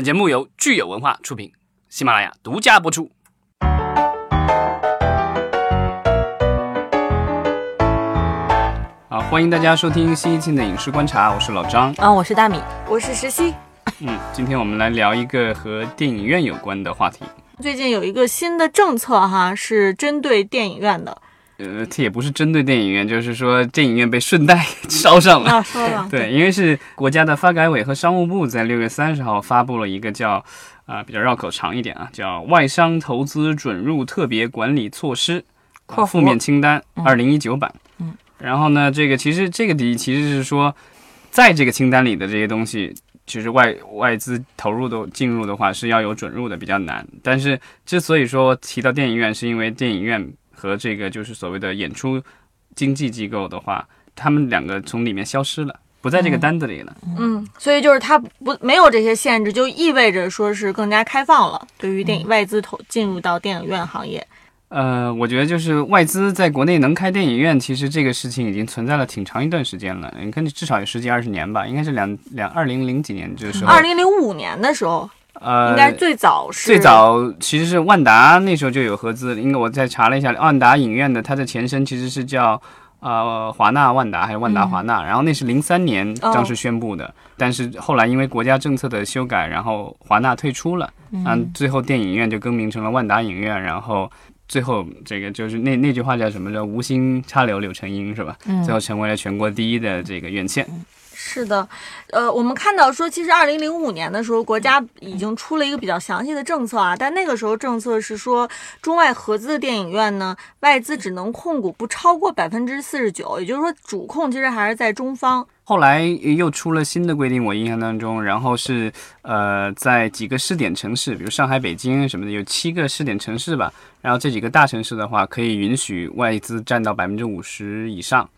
本节目由聚友文化出品，喜马拉雅独家播出。好，欢迎大家收听新一期的影视观察，我是老张。啊，我是大米。我是石溪。嗯，今天我们来聊一个和电影院有关的话题。最近有一个新的政策哈，是针对电影院的。呃，这也不是针对电影院，就是说电影院被顺带 捎上了。啊，说了。对，因为是国家的发改委和商务部在六月三十号发布了一个叫啊比较绕口长一点啊，叫外商投资准入特别管理措施括负面清单嗯二零一九版。嗯。然后呢，这个其实这个底其实是说，在这个清单里的这些东西，其实外外资投入的进入的话是要有准入的，比较难。但是之所以说提到电影院，是因为电影院和这个就是所谓的演出经纪机构的话，他们两个从里面消失了，不在这个单子里了。嗯，所以就是它不没有这些限制，就意味着说是更加开放了，对于电影外资投进入到电影院行业。呃，我觉得就是外资在国内能开电影院，其实这个事情已经存在了挺长一段时间了。你看，至少有十几二十年吧，应该是两两二零零几年这个时候。二零零五年的时候，呃，应该最早是最早其实是万达那时候就有合资，应该我再查了一下，万达影院的它的前身其实是叫呃华纳万达还是万达华纳，然后那是零三年正式宣布的，但是后来因为国家政策的修改，然后华纳退出了，嗯，最后电影院就更名成了万达影院，然后。最后，这个就是那那句话叫什么？叫“无心插柳柳成荫”，是吧？嗯最后成为了全国第一的这个院线。是的，呃，我们看到说，其实二零零五年的时候，国家已经出了一个比较详细的政策啊，但那个时候政策是说，中外合资的电影院呢，外资只能控股不超过百分之四十九，也就是说，主控其实还是在中方。后来又出了新的规定，我印象当中，然后是呃，在几个试点城市，比如上海、北京什么的，有七个试点城市吧。然后这几个大城市的话，可以允许外资占到百分之五十以上，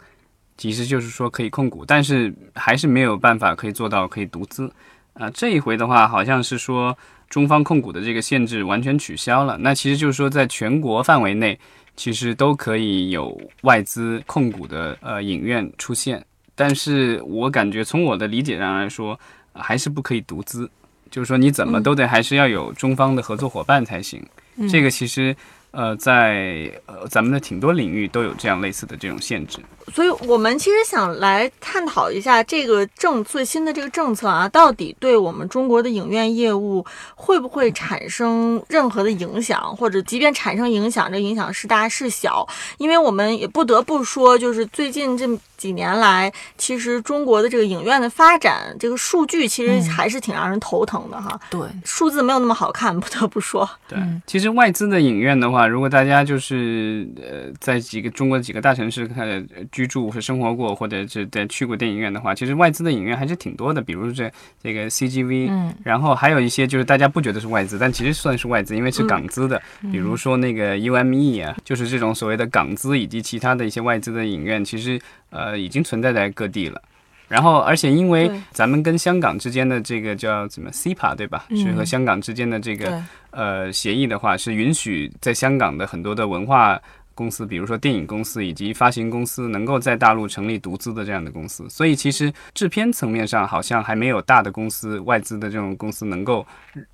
其实就是说可以控股，但是还是没有办法可以做到可以独资。啊、这一回的话，好像是说中方控股的这个限制完全取消了。那其实就是说，在全国范围内，其实都可以有外资控股的呃影院出现。但是我感觉从我的理解上来说，呃还是不可以独资，就是说你怎么都得还是要有中方的合作伙伴才行。这个其实呃在呃咱们的挺多领域都有这样类似的这种限制。所以我们其实想来探讨一下这个政最新的这个政策啊，到底对我们中国的影院业务会不会产生任何的影响，或者即便产生影响，这影响是大是小？因为我们也不得不说，就是最近这几年来，其实中国的这个影院的发展，这个数据其实还是挺让人头疼的哈，对，数字没有那么好看，不得不说。对，其实外资的影院的话，如果大家就是呃在几个中国几个大城市看呃居住和生活过，或者是在去过电影院的话，其实外资的影院还是挺多的，比如这这个 CGV，嗯，然后还有一些就是大家不觉得是外资，但其实算是外资，因为是港资的，比如说那个 UME 啊，就是这种所谓的港资以及其他的一些外资的影院，其实呃已经存在在各地了。然后，而且因为咱们跟香港之间的这个叫怎么 CIPA 对吧？是和香港之间的这个，呃协议的话，是允许在香港的很多的文化公司，比如说电影公司以及发行公司，能够在大陆成立独资的这样的公司。所以其实制片层面上，好像还没有大的公司、外资的这种公司能够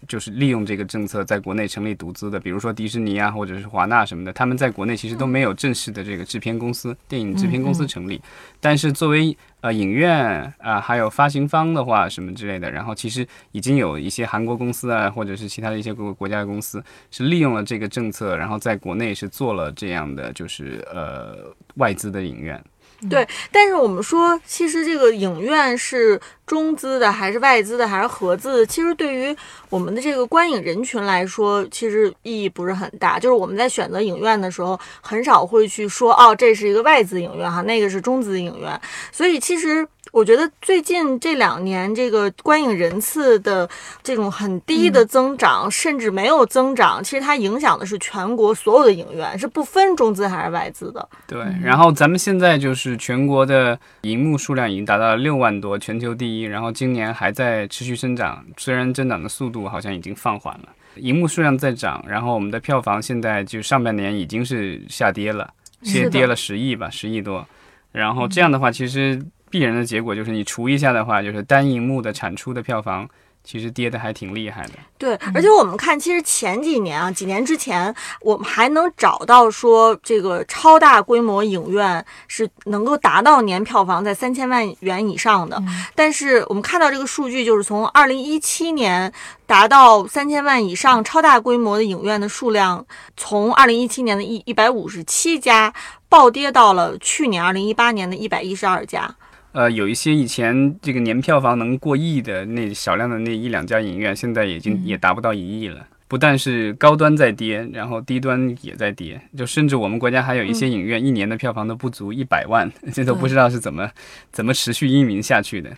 就是利用这个政策在国内成立独资的，比如说迪士尼啊，或者是华纳什么的，他们在国内其实都没有正式的这个制片公司、电影制片公司成立。但是作为呃影院啊、还有发行方的话什么之类的，然后其实已经有一些韩国公司啊，或者是其他的一些国国家的公司是利用了这个政策，然后在国内是做了这样的就是呃外资的影院。对，但是我们说，其实这个影院是中资的，还是外资的，还是合资的？其实对于我们的这个观影人群来说，其实意义不是很大。就是我们在选择影院的时候，很少会去说，哦，这是一个外资影院哈，那个是中资影院。所以其实我觉得最近这两年这个观影人次的这种很低的增长，甚至没有增长，其实它影响的是全国所有的影院，是不分中资还是外资的。对，然后咱们现在就是全国的银幕数量已经达到了六万多，全球第一，然后今年还在持续增长，虽然增长的速度好像已经放缓了，银幕数量在涨，然后我们的票房现在就上半年已经是下跌了，跌跌了十亿吧，十亿多，然后这样的话，其实必然的结果就是你除一下的话，就是单荧幕的产出的票房。其实跌的还挺厉害的。对，而且我们看，其实前几年啊，几年之前，我们还能找到说这个超大规模影院是能够达到年票房在三千万元以上的。但是我们看到这个数据，就是从二零一七年达到三千万以上超大规模的影院的数量，从二零一七年的一一百五十七家暴跌到了去年二零一八年的一百一十二家。呃，有一些以前这个年票房能过亿的那少量的那一两家影院，现在已经也达不到一亿了。不但是高端在跌，然后低端也在跌，就甚至我们国家还有一些影院一年的票房都不足一百万，这都不知道是怎么怎么持续运营下去的。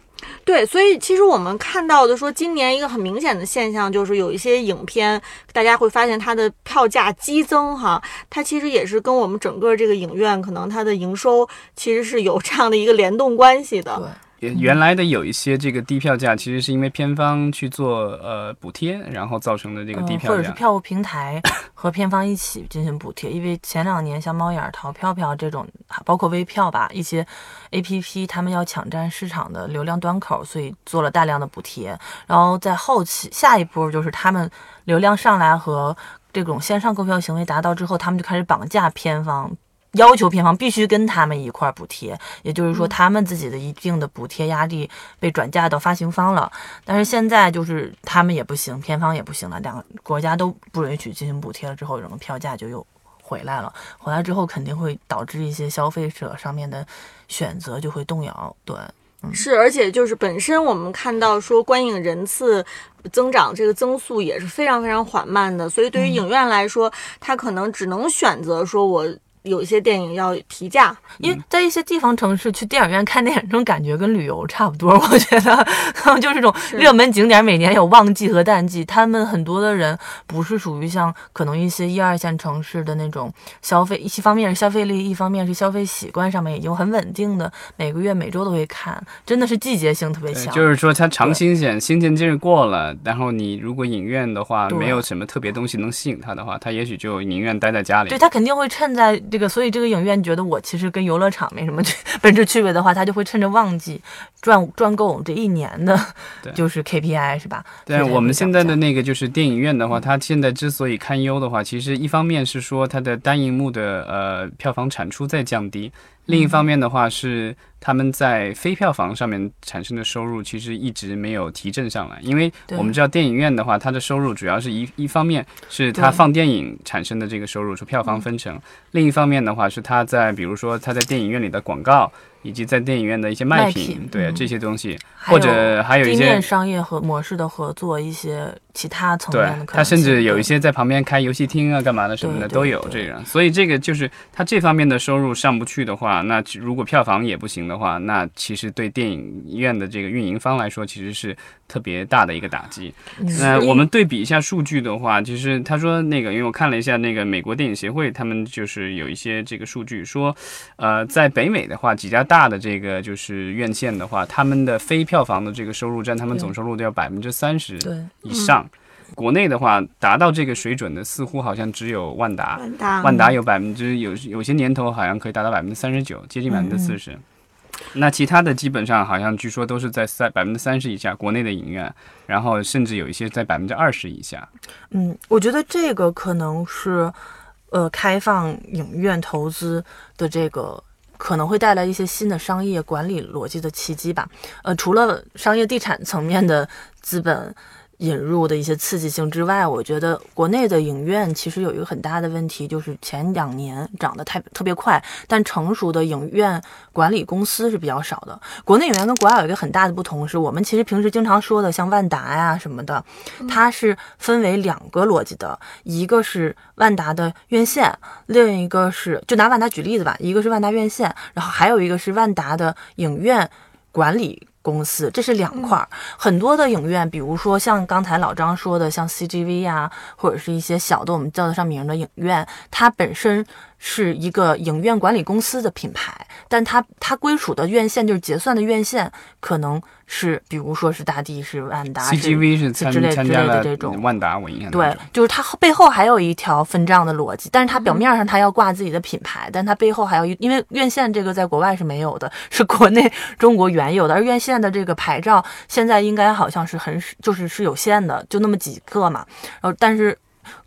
对，所以其实我们看到的说，今年一个很明显的现象就是有一些影片，大家会发现它的票价激增哈，它其实也是跟我们整个这个影院可能它的营收其实是有这样的一个联动关系的。对。原来的有一些这个低票价，其实是因为片方去做呃补贴，然后造成的这个低票价，或者是票务平台和片方一起进行补贴。因为前两年像猫眼、淘票票这种，包括微票吧，一些 A P P 他们要抢占市场的流量端口，所以做了大量的补贴。然后在后期下一波就是他们流量上来和这种线上购票行为达到之后，他们就开始绑架片方。要求片方必须跟他们一块儿补贴，也就是说，他们自己的一定的补贴压力被转嫁到发行方了。但是现在就是他们也不行，片方也不行了，两个国家都不允许进行补贴了之后，整个票价就又回来了。回来之后肯定会导致一些消费者上面的选择就会动摇。对，是，而且就是本身我们看到说观影人次增长这个增速也是非常非常缓慢的，所以对于影院来说，他可能只能选择说我。有一些电影要提价，因为在一些地方城市去电影院看电影，这种感觉跟旅游差不多。我觉得就是这种热门景点，每年有旺季和淡季。他们很多的人不是属于像可能一些一二线城市的那种消费，一方面是消费力，一方面是消费习惯上面已经很稳定的，每个月每周都会看，真的是季节性特别强。就是说它长新鲜，新鲜劲儿过了，然后你如果影院的话没有什么特别东西能吸引他的话，他也许就宁愿待在家里。对他肯定会趁在。这个，所以这个影院觉得我其实跟游乐场没什么 本质区别的话，他就会趁着旺季赚赚够我们这一年的，就是 KPI 是吧？对，我们现在的那个就是电影院的话，它现在之所以堪忧的话，其实一方面是说它的单银幕的呃票房产出在降低。另一方面的话是他们在非票房上面产生的收入其实一直没有提振上来，因为我们知道电影院的话，它的收入主要是一一方面是它放电影产生的这个收入是票房分成，另一方面的话是它在比如说它在电影院里的广告。以及在电影院的一些卖品，对这些东西，或者还有一些商业和模式的合作，一些其他层面的。他甚至有一些在旁边开游戏厅啊，干嘛的什么的都有这个。所以这个就是他这方面的收入上不去的话，那如果票房也不行的话，那其实对电影院的这个运营方来说，其实是特别大的一个打击。那我们对比一下数据的话，其实他说那个，因为我看了一下那个美国电影协会，他们就是有一些这个数据说，呃，在北美的话，几家。大的这个就是院线的话，他们的非票房的这个收入占他们总收入都要百分之三十以上。国内的话，达到这个水准的似乎好像只有万达。万达，万达有百分之有有些年头好像可以达到百分之三十九，接近百分之四十。那其他的基本上好像据说都是在三百分之三十以下，国内的影院，然后甚至有一些在百分之二十以下。嗯，我觉得这个可能是呃开放影院投资的这个。可能会带来一些新的商业管理逻辑的契机吧。呃，除了商业地产层面的资本。引入的一些刺激性之外，我觉得国内的影院其实有一个很大的问题，就是前两年涨得太特别快，但成熟的影院管理公司是比较少的。国内影院跟国外有一个很大的不同，是我们其实平时经常说的像万达呀什么的，它是分为两个逻辑的，一个是万达的院线，另一个是就拿万达举例子吧，一个是万达院线，然后还有一个是万达的影院管理。公司，这是两块儿。很多的影院，比如说像刚才老张说的，像 CGV 啊，或者是一些小的我们叫得上名的影院，它本身是一个影院管理公司的品牌，但它它归属的院线就是结算的院线，可能是比如说是大地是万达是 CGV 是参之类之类的这种万达，我印象对，就是它背后还有一条分账的逻辑，但是它表面上它要挂自己的品牌，但它背后还有一，因为院线这个在国外是没有的，是国内中国原有的，而院线的这个牌照现在应该好像是很就是是有限的，就那么几个嘛，然后但是。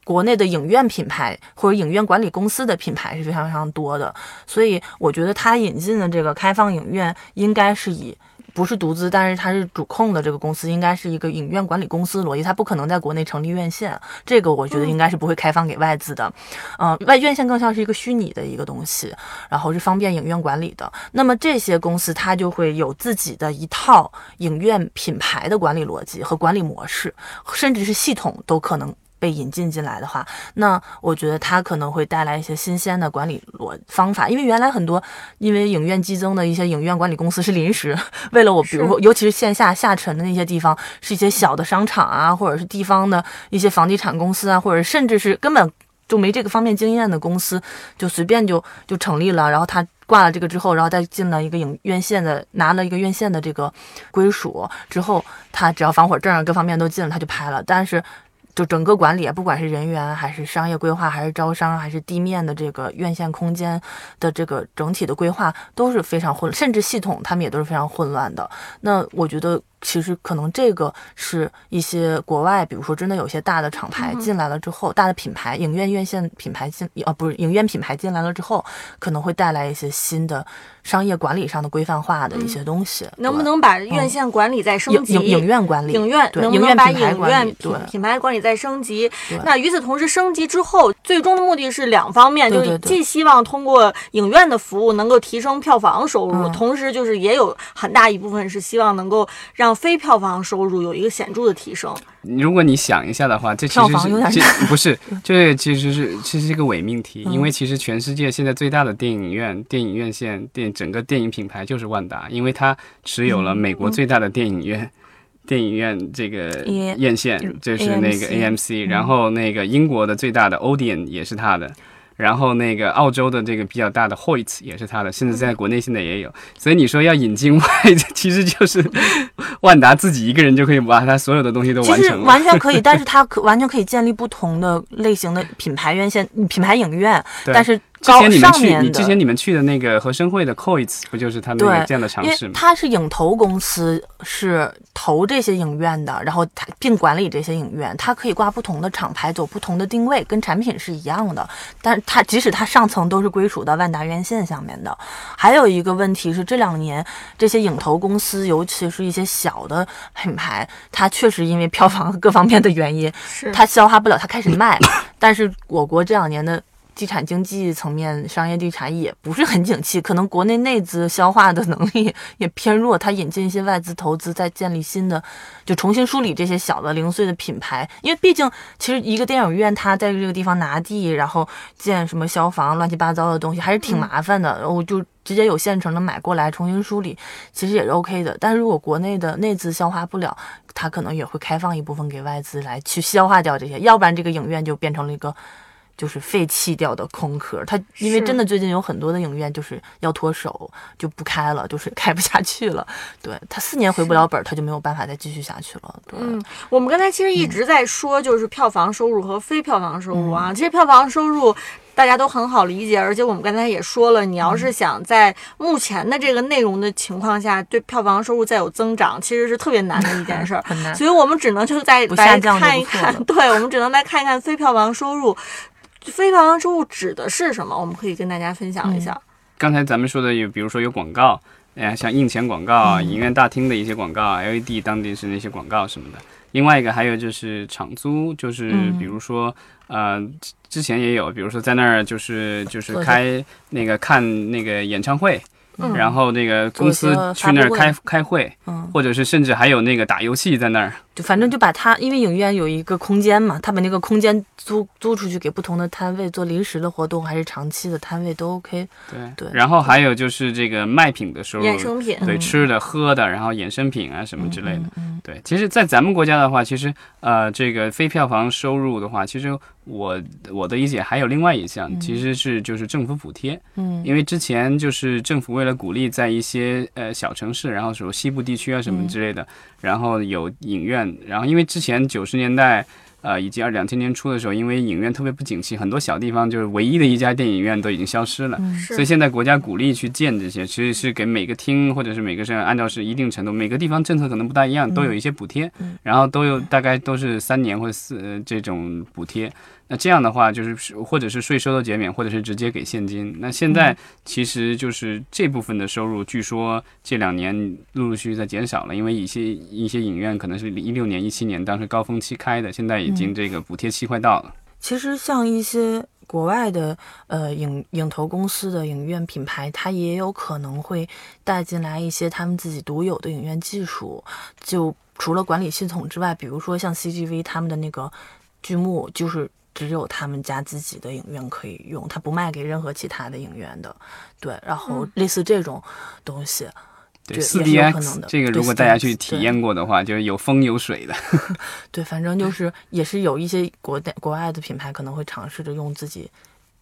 国内的影院品牌或者影院管理公司的品牌是非常非常多的，所以我觉得它引进的这个开放影院应该是以不是独资，但是它是主控的这个公司，应该是一个影院管理公司逻辑，它不可能在国内成立院线，这个我觉得应该是不会开放给外资的。嗯、外院线更像是一个虚拟的一个东西，然后是方便影院管理的。那么这些公司它就会有自己的一套影院品牌的管理逻辑和管理模式，甚至是系统都可能。被引进进来的话，那我觉得它可能会带来一些新鲜的管理逻方法，因为原来很多因为影院激增的一些影院管理公司是临时为了我，比如说尤其是线下下沉的那些地方，是一些小的商场啊，或者是地方的一些房地产公司啊，或者甚至是根本就没这个方面经验的公司，就随便就就成立了，然后他挂了这个之后，然后再进了一个影院线的，拿了一个院线的这个归属之后，他只要防火证各方面都进了，他就拍了，但是。就整个管理，不管是人员还是商业规划，还是招商，还是地面的这个院线空间的这个整体的规划，都是非常混，甚至系统他们也都是非常混乱的。那我觉得，其实可能这个是一些国外，比如说真的有些大的厂牌进来了之后，大的品牌影院院线品牌进，啊不是影院品牌进来了之后，可能会带来一些新的商业管理上的规范化的一些东西。对能不能把院线管理再升级？影影影院管理？影院能不能把影院品品牌管理再升级？那与此同时，升级之后，最终的目的是两方面，就既希望通过影院的服务能够提升票房收入，嗯同时就是也有很大一部分是希望能够让非票房收入有一个显著的提升。如果你想一下的话，这其票房有点实是其 不是，这其实是其实是一个伪命题，嗯因为其实全世界现在最大的电影院、电影院线、电整个电影品牌就是万达，因为它持有了美国最大的电影院。电影院这个院线就是那个 AMC AMC，然后那个英国的最大的 Odeon 也是它的，然后那个澳洲的这个比较大的 Hoyt 也是它的，甚至在国内现在也有。所以你说要引进外，其实就是万达自己一个人就可以把它所有的东西都完成了。完全可以，但是它可完全可以建立不同的类型的品牌院线、品牌影院，对但是之前你们去，之前你们去的那个和生汇的 Coits 不就是他那个对这样的尝因为试吗？它是影投公司，是投这些影院的，然后它并管理这些影院，它可以挂不同的厂牌，走不同的定位，跟产品是一样的。但是它即使它上层都是归属到万达院线下面的。还有一个问题是，这两年这些影投公司，尤其是一些小的品牌，它确实因为票房和各方面的原因，是它消化不了，它开始卖。但是我国这两年的地产经济层面，商业地产也不是很景气，可能国内内资消化的能力 也偏弱。它引进一些外资投资，再建立新的，就重新梳理这些小的零碎的品牌。因为毕竟，其实一个电影院它在这个地方拿地，然后建什么消防乱七八糟的东西，还是挺麻烦的。然后就直接有现成的买过来重新梳理，其实也是 OK 的。但是如果国内的内资消化不了，它可能也会开放一部分给外资来去消化掉这些，要不然这个影院就变成了一个。就是废弃掉的空壳，它因为真的最近有很多的影院就是要脱手，就不开了，就是开不下去了。对，它四年回不了本儿，它就没有办法再继续下去了。对，嗯，我们刚才其实嗯一直在说，就是票房收入和非票房收入啊。其实票房收入大家都很好理解，而且我们刚才也说了，你要是嗯想在目前的这个内容的情况下，对票房收入再有增长，其实是特别难的一件事儿。很难。所以我们只能就是再不来看一看，对我们只能来看一看非票房收入。非票房收入指的是什么？我们可以跟大家分享一下。刚才咱们说的有，比如说有广告，哎呀，像印钱广告影院大厅的一些广告啊、LED 当地是那些广告什么的。另外一个还有就是场租，就是嗯比如说，呃，之之前也有，比如说在那儿就是就是开那个看那个演唱会，嗯然后那个公司去那儿开开会，嗯，或者是甚至还有那个打游戏在那儿，就反正就把它，因为影院有一个空间嘛，他把那个空间租租出去给不同的摊位做临时的活动，还是长期的摊位都 OK。对对然后还有就是这个卖品的收入，衍生品。对嗯吃的喝的，然后衍生品啊什么之类的。嗯嗯对，其实，在咱们国家的话，其实呃，这个非票房收入的话，其实我我的理解还有另外一项，其实是就是政府补贴，嗯因为之前就是政府为了鼓励在一些呃小城市，然后什么西部地区啊什么之类的，然后有影院，然后因为之前九十年代。呃，以及二两千年初的时候，因为影院特别不景气，很多小地方就是唯一的一家电影院都已经消失了。所以现在国家鼓励去建这些，其实是给每个厅或者是每个是按照是一定程度，每个地方政策可能不大一样，都有一些补贴，嗯然后都有大概都是三年或者四、呃这种补贴。那这样的话，就是或者是税收的减免，或者是直接给现金。那现在其实就是这部分的收入，据说这两年陆陆续续在减少了，因为一些一些影院可能是一六年、一七年当时高峰期开的，现在已经这个补贴期快到了。其实像一些国外的呃影影投公司的影院品牌，它也有可能会带进来一些他们自己独有的影院技术。就除了管理系统之外，比如说像 CGV 他们的那个剧目，就是只有他们家自己的影院可以用，它不卖给任何其他的影院的。对，然后类似这种东西，对，对四也是有可 DX 能的这个如果大家去体验过的话，就是有风有水的。对，反正就是也是有一些国内国外的品牌可能会尝试着用自己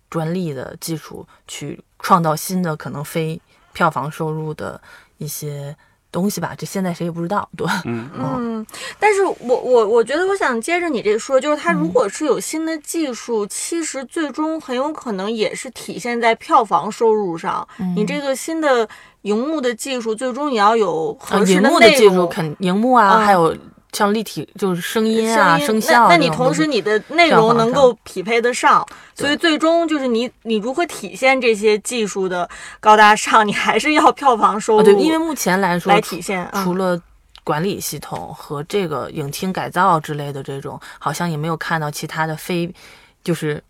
专利的技术去创造新的可能非票房收入的一些东西吧。这现在谁也不知道，对，嗯，嗯，但是我我我觉得我想接着你这说，就是它如果是有新的技术，其实最终很有可能也是体现在票房收入上。你这个新的荧幕的技术，最终也要有啊合适荧幕的。技术肯荧幕啊，嗯还有像立体就是声音啊、声声效啊那那你同时你的内容能够匹配得上，所以最终就是你你如何体现这些技术的高大上，你还是要票房收入、哦对，因为目前来说来体现。嗯除了管理系统和这个影厅改造之类的这种，好像也没有看到其他的非就是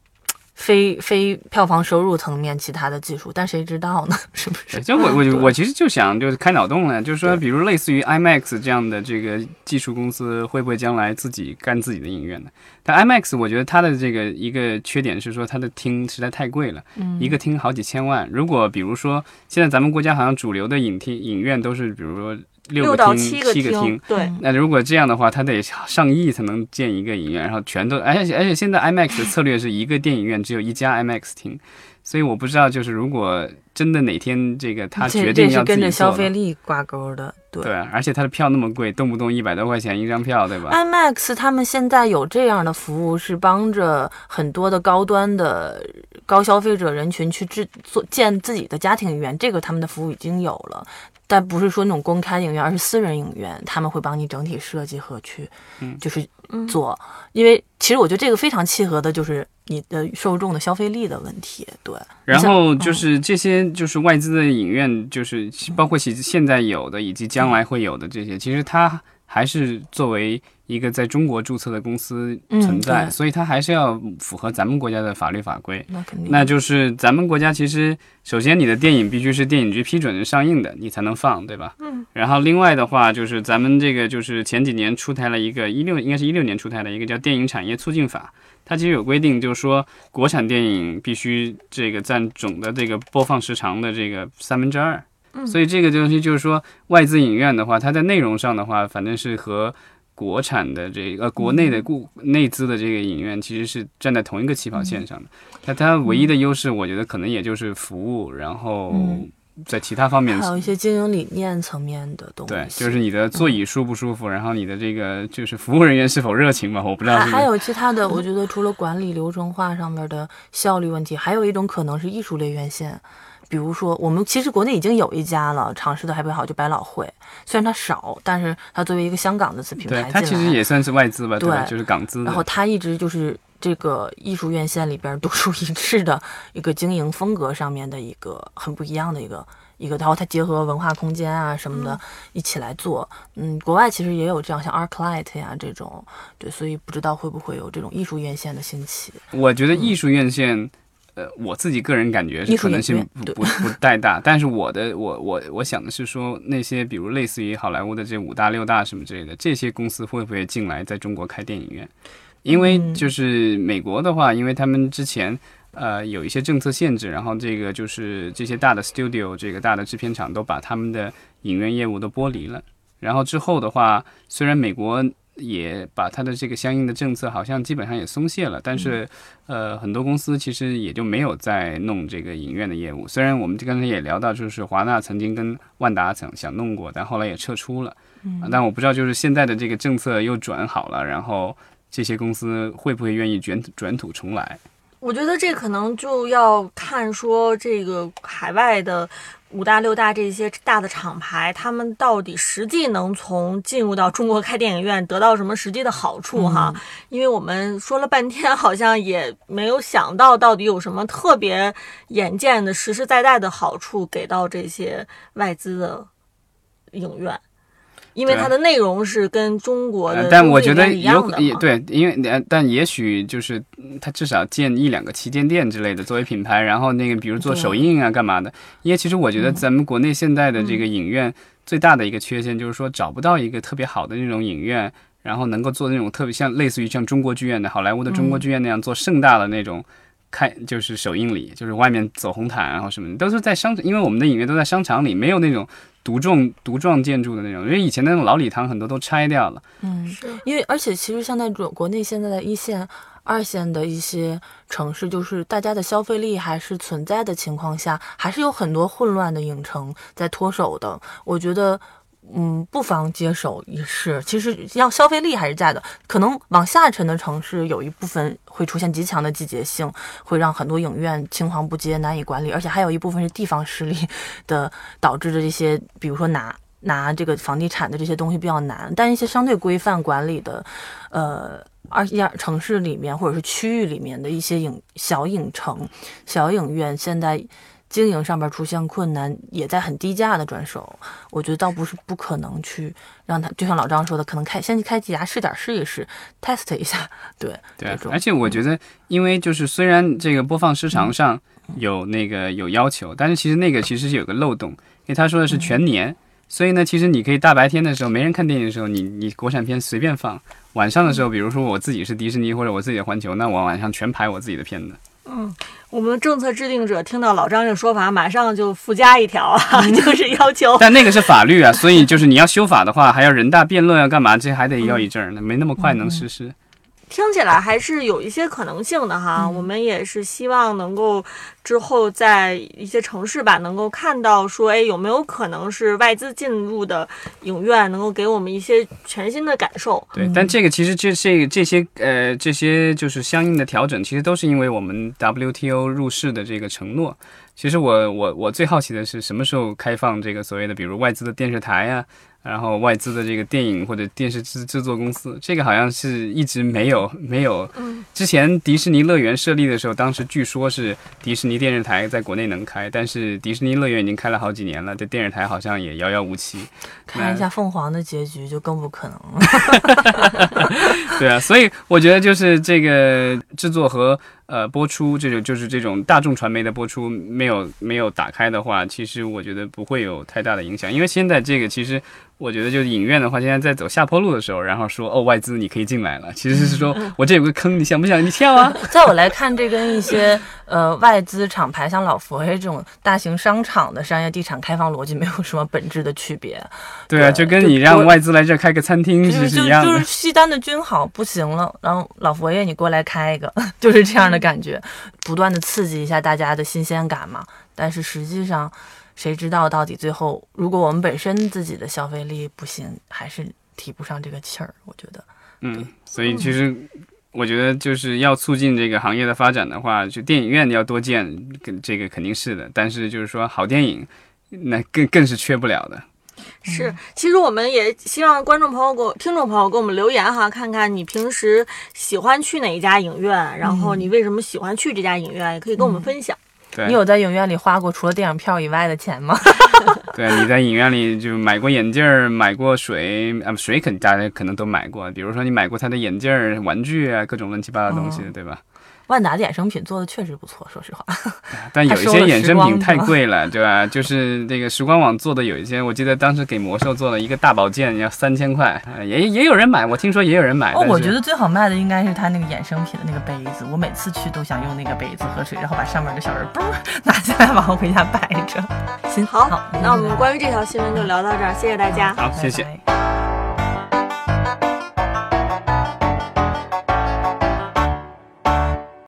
非非票房收入层面其他的技术，但谁知道呢？是不是？就我我我其实就想就是开脑洞了，就是说，比如类似于 IMAX 这样的这个技术公司，会不会将来自己干自己的影院呢？但 IMAX 我觉得它的这个一个缺点是说它的厅实在太贵了，嗯一个厅好几千万。如果比如说现在咱们国家好像主流的影厅影院都是比如说六个厅、七个厅，对，嗯那如果这样的话，他得上亿才能建一个影院，然后全都，而且而且现在 IMAX 的策略是一个电影院只有一家 IMAX 厅，所以我不知道，就是如果真的哪天这个他决定这是跟着消费力挂钩的，对。对，而且他的票那么贵，动不动一百多块钱一张票，对吧？IMAX 他们现在有这样的服务，是帮着很多的高端的高消费者人群去制作建自己的家庭影院，这个他们的服务已经有了，但不是说那种公开影院，而是私人影院，他们会帮你整体设计和去，嗯。就是嗯。做，因为其实我觉得这个非常契合的，就是你的受众的消费力的问题，对。然后就是这些，就是外资的影院，就是包括其现在有的以及将来会有的这些，其实它还是作为一个在中国注册的公司存在，嗯所以它还是要符合咱们国家的法律法规。那肯定，那就是咱们国家其实，首先你的电影必须是电影局批准上映的，你才能放，对吧？嗯。然后另外的话，就是咱们这个就是前几年出台了一个一六，应该是一六年出台的一个叫《电影产业促进法》，它其实有规定，就是说国产电影必须这个占总的这个播放时长的这个三分之二。嗯所以这个东西就是说，外资影院的话，它在内容上的话，反正是和国产的这个、呃、国内的固内资的这个影院其实是站在同一个起跑线上的。那它唯一的优势，我觉得可能也就是服务，然后嗯在其他方面还有一些经营理念层面的东西，对，就是你的座椅舒不舒服，然后你的这个就是服务人员是否热情吧，我不知道。还还有其他的，我觉得除了管理流程化上面的效率问题，还有一种可能是艺术类院线。比如说，我们其实国内已经有一家了，尝试的还比较好，就百老汇。虽然它少，但是它作为一个香港的子品牌对，它其实也算是外资吧，吧？对就是港资。然后它一直就是这个艺术院线里边独树一帜的一个经营风格上面的一个很不一样的一个一个，然后它结合文化空间啊什么的一起来做。嗯，国外其实也有这样，像 ArcLight 呀这种，对，所以不知道会不会有这种艺术院线的兴起。我觉得艺术院线，呃，呃，我自己个人感觉是可能性不不不太大，但是我的我我我想的是说，那些比如类似于好莱坞的这五大六大什么之类的，这些公司会不会进来在中国开电影院？因为嗯就是美国的话，因为他们之前呃有一些政策限制，然后这个就是这些大的 studio 这个大的制片厂都把他们的影院业务都剥离了。然后之后的话，虽然美国也把它的这个相应的政策好像基本上也松懈了，但是呃很多公司其实也就没有再弄这个影院的业务。虽然我们刚才也聊到，就是华纳曾经跟万达想想弄过，但后来也撤出了。啊但我不知道就是现在的这个政策又转好了，然后这些公司会不会愿意卷卷土重来？我觉得这可能就要看说这个海外的五大六大这些大的厂牌，他们到底实际能从进入到中国开电影院得到什么实际的好处哈？因为我们说了半天，好像也没有想到到底有什么特别眼见的、实实在在的好处给到这些外资的影院。因为它的内容是跟中国呃的，但我觉得有也对，因为呃但也许就是嗯它至少建一两个旗舰店之类的作为品牌，然后那个比如做首映啊干嘛的。因为其实我觉得嗯咱们国内现在的这个影院最大的一个缺陷就是说找不到一个特别好的那种影院，然后能够做那种特别像类似于像中国剧院的好莱坞的中国剧院那样做盛大的那种。开就是首映礼，就是外面走红毯，然后什么的，都是在商场，因为我们的影院都在商场里，没有那种独栋独幢建筑的那种，因为以前那种老礼堂很多都拆掉了。嗯，是因为而且其实像在国国内现在的一线、二线的一些城市，就是大家的消费力还是存在的情况下，还是有很多混乱的影城在脱手的。我觉得。嗯，不妨接手一试。其实要消费力还是在的，可能往下沉的城市有一部分会出现极强的季节性，会让很多影院青黄不接、难以管理，而且还有一部分是地方势力的导致的这些，比如说拿 拿这个房地产的这些东西比较难，但一些相对规范管理的，呃，二一二城市里面或者是区域里面的一些影小影城、小影院，现在经营上面出现困难，也在很低价的转手。我觉得倒不是不可能去让他，就像老张说的，可能开先去开几家试点试一试，test 一下，对 对而且我觉得，因为就是虽然这个播放时嗯长上有那个有要求，但是其实那个其实是有个漏洞，因为他说的是全年，所以呢，其实你可以大白天的时候没人看电影的时候，你你国产片随便放，晚上的时候，比如说我自己是迪士尼或者我自己的环球，那我晚上全排我自己的片子。我们政策制定者听到老张这说法，马上就附加一条啊，就是要求但那个是法律啊，所以就是你要修法的话，还要人大辩论要干嘛，这还得要一阵儿呢，没那么快能实施。听起来还是有一些可能性的哈。嗯我们也是希望能够之后在一些城市吧，能够看到说，哎，有没有可能是外资进入的影院，能够给我们一些全新的感受。对，但这个其实这这这些呃这些就是相应的调整，其实都是因为我们 WTO 入市的这个承诺。其实我我我最好奇的是什么时候开放这个所谓的比如外资的电视台呀、然后外资的这个电影或者电视制制作公司，这个好像是一直没有没有。之前迪士尼乐园设立的时候，当时据说是迪士尼电视台在国内能开，但是迪士尼乐园已经开了好几年了，这电视台好像也遥遥无期。看一下凤凰的结局就更不可能了。对啊，所以我觉得就是这个制作和呃播出这种就是这种大众传媒的播出没有没有打开的话，其实我觉得不会有太大的影响，因为现在这个其实我觉得就是影院的话，现在在走下坡路的时候，然后说哦外资你可以进来了，其实是说我这有个坑，你想不想你跳啊？在我来看，这跟一些呃外资厂牌，像老佛爷这种大型商场的商业地产开放逻辑没有什么本质的区别。对啊，对就跟你让外资来这儿开个餐厅是一样的就是。西单的君豪不行了，然后老佛爷你过来开一个，就是这样的感觉，不断的刺激一下大家的新鲜感嘛。但是实际上，谁知道到底最后，如果我们本身自己的消费力不行，还是提不上这个气儿。我觉得，嗯，所以其实我觉得就是要促进这个行业的发展的话，就电影院要多建，跟这个肯定是的。但是就是说好电影，那更更是缺不了的。是，其实我们也希望观众朋友给我、听众朋友给我们留言哈，看看你平时喜欢去哪一家影院，然后你为什么喜欢去这家影院，也可以跟我们分享。对你，有在影院里花过除了电影票以外的钱吗？对，你在影院里就买过眼镜儿，买过水，啊，水肯大家可能都买过。比如说你买过他的眼镜儿、玩具啊，各种乱七八糟的东西，对吧？万达的衍生品做的确实不错，说实话。但有一些衍生品太贵了，对吧？就是那个时光网做的有一些，我记得当时给魔兽做了一个大宝剑要三千块，呃也也有人买，我听说也有人买。哦，我觉得最好卖的应该是他那个衍生品的那个杯子，我每次去都想用那个杯子喝水，然后把上面的小人嘣儿 拿下来，往回家摆着。行，好，那我们关于这条新闻就聊到这儿，谢谢大家。好，谢谢。拜。